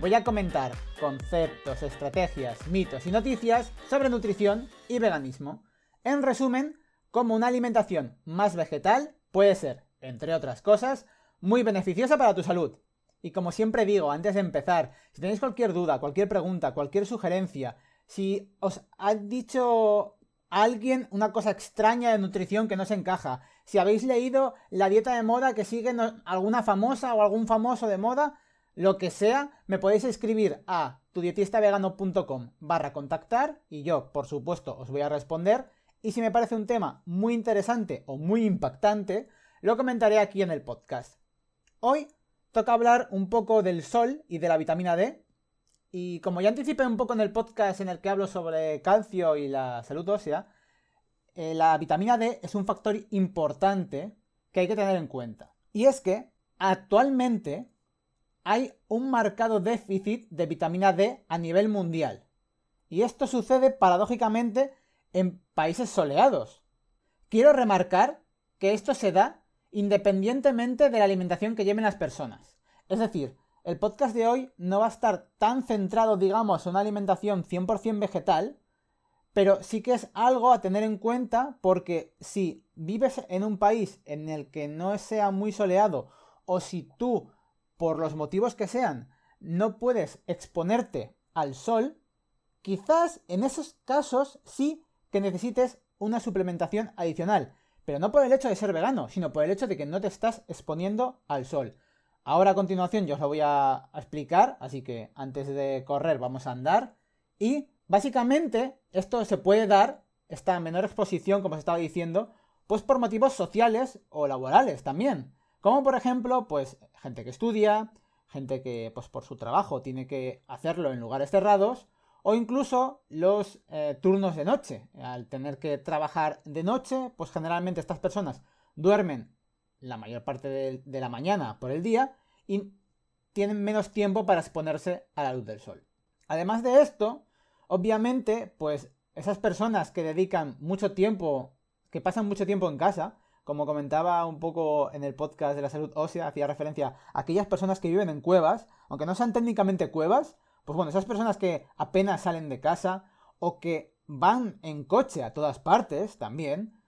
voy a comentar conceptos, estrategias, mitos y noticias sobre nutrición y veganismo. En resumen, cómo una alimentación más vegetal puede ser, entre otras cosas, muy beneficiosa para tu salud. Y como siempre digo, antes de empezar, si tenéis cualquier duda, cualquier pregunta, cualquier sugerencia, si os ha dicho alguien una cosa extraña de nutrición que no se encaja, si habéis leído la dieta de moda que sigue alguna famosa o algún famoso de moda, lo que sea, me podéis escribir a tudietistavegano.com barra contactar y yo, por supuesto, os voy a responder. Y si me parece un tema muy interesante o muy impactante, lo comentaré aquí en el podcast. Hoy toca hablar un poco del sol y de la vitamina D. Y como ya anticipé un poco en el podcast en el que hablo sobre calcio y la salud ósea, eh, la vitamina D es un factor importante que hay que tener en cuenta. Y es que actualmente hay un marcado déficit de vitamina D a nivel mundial. Y esto sucede paradójicamente en países soleados. Quiero remarcar que esto se da independientemente de la alimentación que lleven las personas. Es decir, el podcast de hoy no va a estar tan centrado, digamos, en una alimentación 100% vegetal, pero sí que es algo a tener en cuenta porque si vives en un país en el que no sea muy soleado o si tú por los motivos que sean, no puedes exponerte al sol, quizás en esos casos sí que necesites una suplementación adicional, pero no por el hecho de ser vegano, sino por el hecho de que no te estás exponiendo al sol. Ahora a continuación yo os lo voy a explicar, así que antes de correr vamos a andar. Y básicamente esto se puede dar, esta menor exposición, como os estaba diciendo, pues por motivos sociales o laborales también. Como por ejemplo, pues gente que estudia, gente que pues por su trabajo tiene que hacerlo en lugares cerrados, o incluso los eh, turnos de noche. Al tener que trabajar de noche, pues generalmente estas personas duermen la mayor parte de, de la mañana por el día y tienen menos tiempo para exponerse a la luz del sol. Además de esto, obviamente, pues esas personas que dedican mucho tiempo, que pasan mucho tiempo en casa, como comentaba un poco en el podcast de la salud ósea, hacía referencia a aquellas personas que viven en cuevas, aunque no sean técnicamente cuevas, pues bueno, esas personas que apenas salen de casa o que van en coche a todas partes también,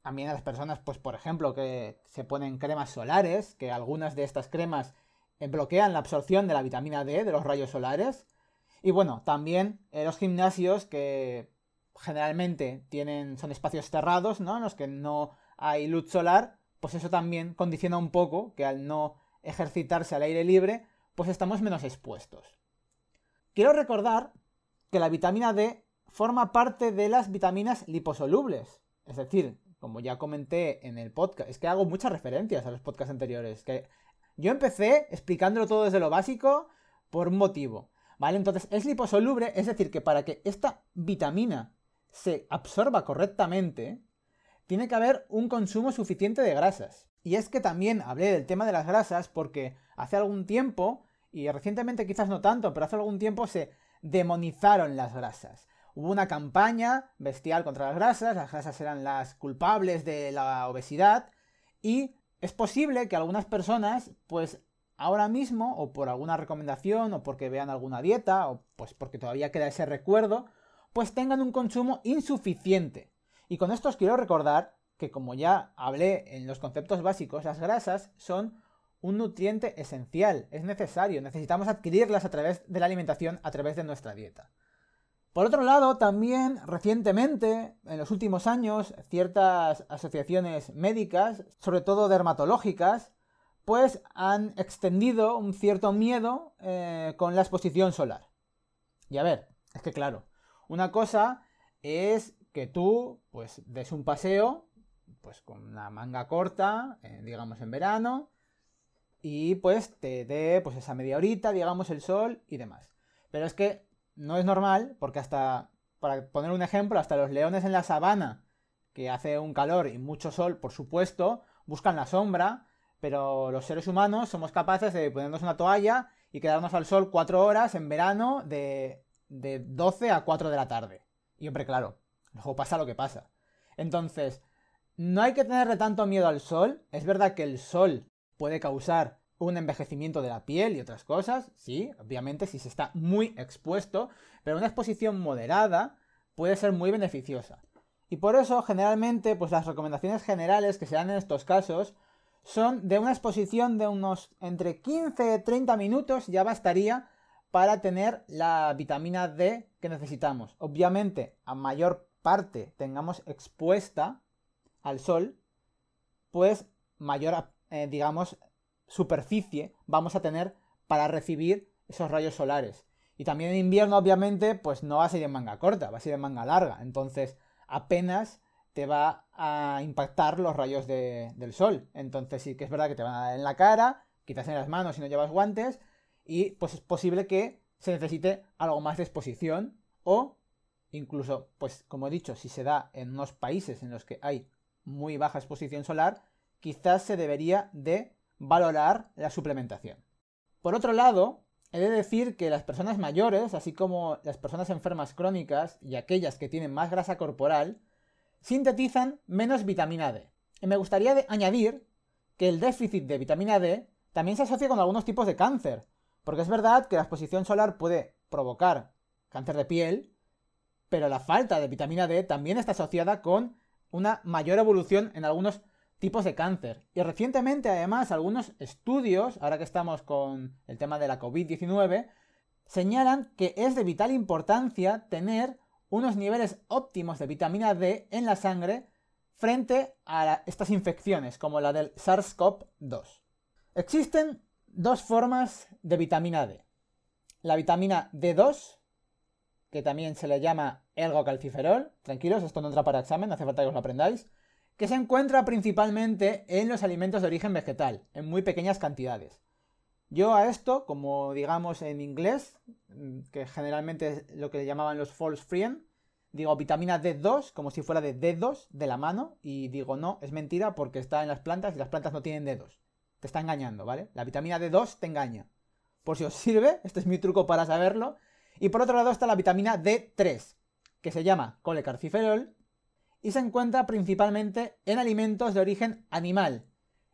también a las personas, pues por ejemplo, que se ponen cremas solares, que algunas de estas cremas bloquean la absorción de la vitamina D de los rayos solares. Y bueno, también los gimnasios que generalmente tienen, son espacios cerrados, ¿no? En los que no hay luz solar, pues eso también condiciona un poco que al no ejercitarse al aire libre, pues estamos menos expuestos. Quiero recordar que la vitamina D forma parte de las vitaminas liposolubles. Es decir, como ya comenté en el podcast, es que hago muchas referencias a los podcasts anteriores, que yo empecé explicándolo todo desde lo básico por un motivo. ¿Vale? Entonces, es liposoluble, es decir, que para que esta vitamina se absorba correctamente, tiene que haber un consumo suficiente de grasas. Y es que también hablé del tema de las grasas porque hace algún tiempo, y recientemente quizás no tanto, pero hace algún tiempo se demonizaron las grasas. Hubo una campaña bestial contra las grasas, las grasas eran las culpables de la obesidad, y es posible que algunas personas, pues ahora mismo, o por alguna recomendación, o porque vean alguna dieta, o pues porque todavía queda ese recuerdo, pues tengan un consumo insuficiente. Y con esto os quiero recordar que como ya hablé en los conceptos básicos, las grasas son un nutriente esencial, es necesario, necesitamos adquirirlas a través de la alimentación, a través de nuestra dieta. Por otro lado, también recientemente, en los últimos años, ciertas asociaciones médicas, sobre todo dermatológicas, pues han extendido un cierto miedo eh, con la exposición solar. Y a ver, es que claro, una cosa es que tú pues des un paseo pues con una manga corta, eh, digamos en verano, y pues te dé pues esa media horita, digamos, el sol y demás. Pero es que no es normal, porque hasta, para poner un ejemplo, hasta los leones en la sabana, que hace un calor y mucho sol, por supuesto, buscan la sombra, pero los seres humanos somos capaces de ponernos una toalla y quedarnos al sol cuatro horas en verano de, de 12 a 4 de la tarde. Y hombre, claro, luego pasa lo que pasa. Entonces, no hay que tenerle tanto miedo al sol. Es verdad que el sol puede causar un envejecimiento de la piel y otras cosas, sí, obviamente si se está muy expuesto, pero una exposición moderada puede ser muy beneficiosa. Y por eso, generalmente, pues las recomendaciones generales que se dan en estos casos son de una exposición de unos entre 15 y 30 minutos ya bastaría para tener la vitamina D que necesitamos. Obviamente, a mayor parte tengamos expuesta al sol, pues mayor, eh, digamos, superficie vamos a tener para recibir esos rayos solares. Y también en invierno, obviamente, pues no va a ser en manga corta, va a ser en manga larga. Entonces, apenas te va a impactar los rayos del sol. Entonces, sí que es verdad que te van a dar en la cara, quizás en las manos si no llevas guantes, y pues es posible que se necesite algo más de exposición o incluso, pues como he dicho, si se da en unos países en los que hay muy baja exposición solar, quizás se debería de valorar la suplementación. Por otro lado, he de decir que las personas mayores, así como las personas enfermas crónicas y aquellas que tienen más grasa corporal, sintetizan menos vitamina D. Y me gustaría añadir que el déficit de vitamina D también se asocia con algunos tipos de cáncer, porque es verdad que la exposición solar puede provocar cáncer de piel, pero la falta de vitamina D también está asociada con una mayor evolución en algunos tipos de cáncer. Y recientemente, además, algunos estudios, ahora que estamos con el tema de la COVID-19, señalan que es de vital importancia tener unos niveles óptimos de vitamina D en la sangre frente a estas infecciones, como la del SARS-CoV-2. Existen dos formas de vitamina D. La vitamina D2, que también se le llama ergocalciferol. Tranquilos, esto no entra para examen, no hace falta que os lo aprendáis que se encuentra principalmente en los alimentos de origen vegetal, en muy pequeñas cantidades. Yo a esto, como digamos en inglés, mm, que generalmente es lo que llamaban los false friend, digo vitamina D2 como si fuera de dedos de la mano y digo no, es mentira porque está en las plantas y las plantas no tienen dedos. Te está engañando, ¿vale? La vitamina D2 te engaña. Por si os sirve, este es mi truco para saberlo. Y por otro lado está la vitamina D3, que se llama colecarciferol y se encuentra principalmente en alimentos de origen animal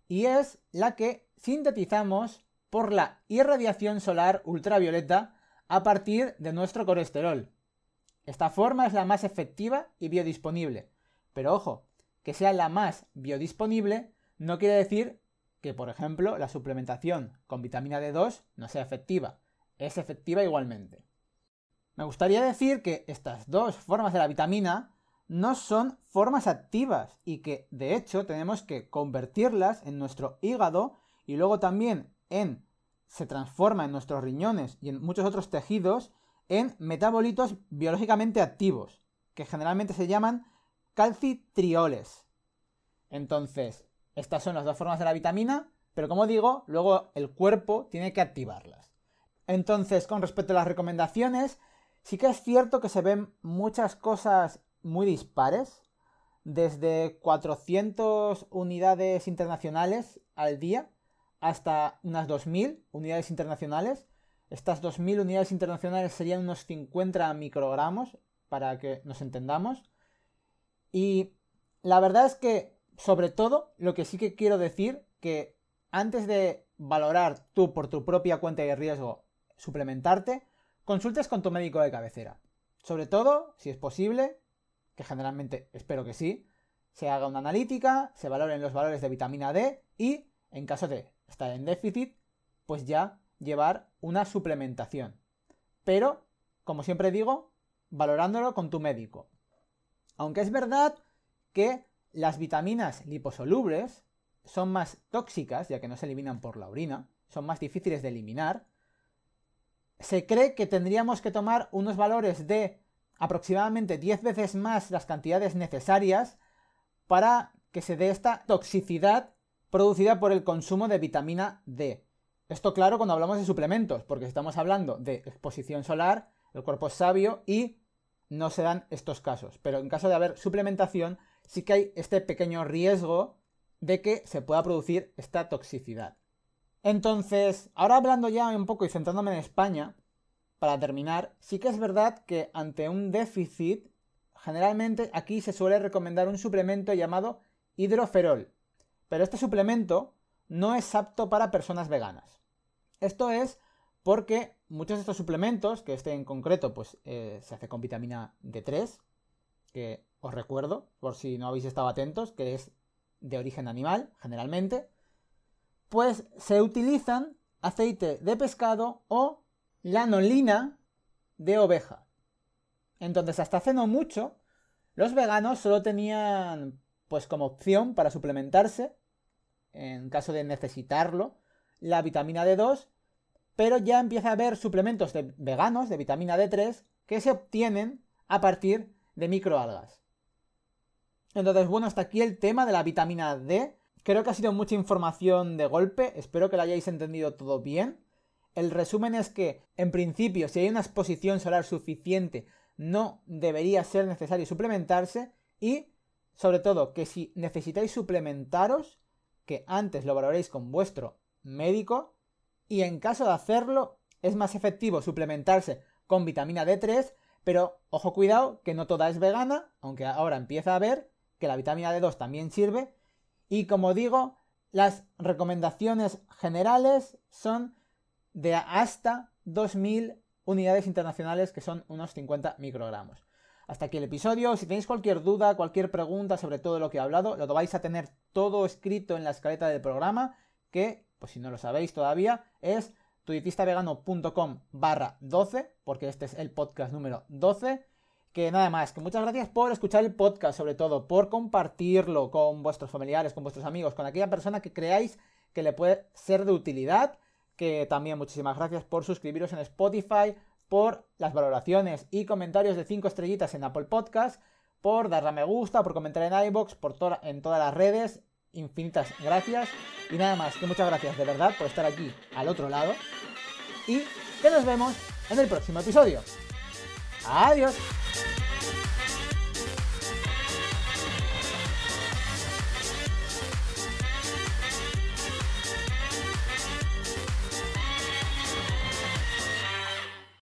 y es la que sintetizamos por la irradiación solar ultravioleta a partir de nuestro colesterol. Esta forma es la más efectiva y biodisponible, pero ojo, que sea la más biodisponible no quiere decir que, por ejemplo, la suplementación con vitamina D2 no sea efectiva, es efectiva igualmente. Me gustaría decir que estas dos formas de la vitamina no son formas activas y que de hecho tenemos que convertirlas en nuestro hígado y luego también en se transforma en nuestros riñones y en muchos otros tejidos en metabolitos biológicamente activos, que generalmente se llaman calcitrioles. Entonces, estas son las dos formas de la vitamina, pero como digo, luego el cuerpo tiene que activarlas. Entonces, con respecto a las recomendaciones, sí que es cierto que se ven muchas cosas muy dispares, desde 400 unidades internacionales al día hasta unas 2.000 unidades internacionales. Estas 2.000 unidades internacionales serían unos 50 microgramos, para que nos entendamos. Y la verdad es que, sobre todo, lo que sí que quiero decir, que antes de valorar tú por tu propia cuenta de riesgo suplementarte, consultes con tu médico de cabecera. Sobre todo, si es posible, que generalmente espero que sí, se haga una analítica, se valoren los valores de vitamina D y, en caso de estar en déficit, pues ya llevar una suplementación. Pero, como siempre digo, valorándolo con tu médico. Aunque es verdad que las vitaminas liposolubles son más tóxicas, ya que no se eliminan por la orina, son más difíciles de eliminar, se cree que tendríamos que tomar unos valores de aproximadamente 10 veces más las cantidades necesarias para que se dé esta toxicidad producida por el consumo de vitamina D. Esto claro cuando hablamos de suplementos, porque estamos hablando de exposición solar, el cuerpo es sabio y no se dan estos casos. Pero en caso de haber suplementación, sí que hay este pequeño riesgo de que se pueda producir esta toxicidad. Entonces, ahora hablando ya un poco y centrándome en España, para terminar, sí que es verdad que ante un déficit, generalmente aquí se suele recomendar un suplemento llamado hidroferol. Pero este suplemento no es apto para personas veganas. Esto es porque muchos de estos suplementos, que este en concreto pues eh, se hace con vitamina D3, que os recuerdo, por si no habéis estado atentos, que es de origen animal, generalmente, pues se utilizan aceite de pescado o lanolina de oveja. Entonces, hasta hace no mucho, los veganos solo tenían, pues como opción para suplementarse, en caso de necesitarlo, la vitamina D2, pero ya empieza a haber suplementos de veganos de vitamina D3 que se obtienen a partir de microalgas. Entonces, bueno, hasta aquí el tema de la vitamina D. Creo que ha sido mucha información de golpe, espero que lo hayáis entendido todo bien. El resumen es que, en principio, si hay una exposición solar suficiente, no debería ser necesario suplementarse y, sobre todo, que si necesitáis suplementaros, que antes lo valoréis con vuestro médico y en caso de hacerlo, es más efectivo suplementarse con vitamina D3, pero ojo cuidado que no toda es vegana, aunque ahora empieza a ver que la vitamina D2 también sirve. Y como digo, las recomendaciones generales son de hasta 2000 unidades internacionales, que son unos 50 microgramos. Hasta aquí el episodio. Si tenéis cualquier duda, cualquier pregunta sobre todo lo que he hablado, lo vais a tener todo escrito en la escaleta del programa, que, pues si no lo sabéis todavía, es tudietistavegano.com barra 12, porque este es el podcast número 12. Que nada más, que muchas gracias por escuchar el podcast, sobre todo, por compartirlo con vuestros familiares, con vuestros amigos, con aquella persona que creáis que le puede ser de utilidad que también muchísimas gracias por suscribiros en Spotify, por las valoraciones y comentarios de 5 estrellitas en Apple Podcast, por darle a me gusta, por comentar en iBox, por en todas las redes. Infinitas gracias. Y nada más, que muchas gracias de verdad por estar aquí al otro lado. Y que nos vemos en el próximo episodio. Adiós.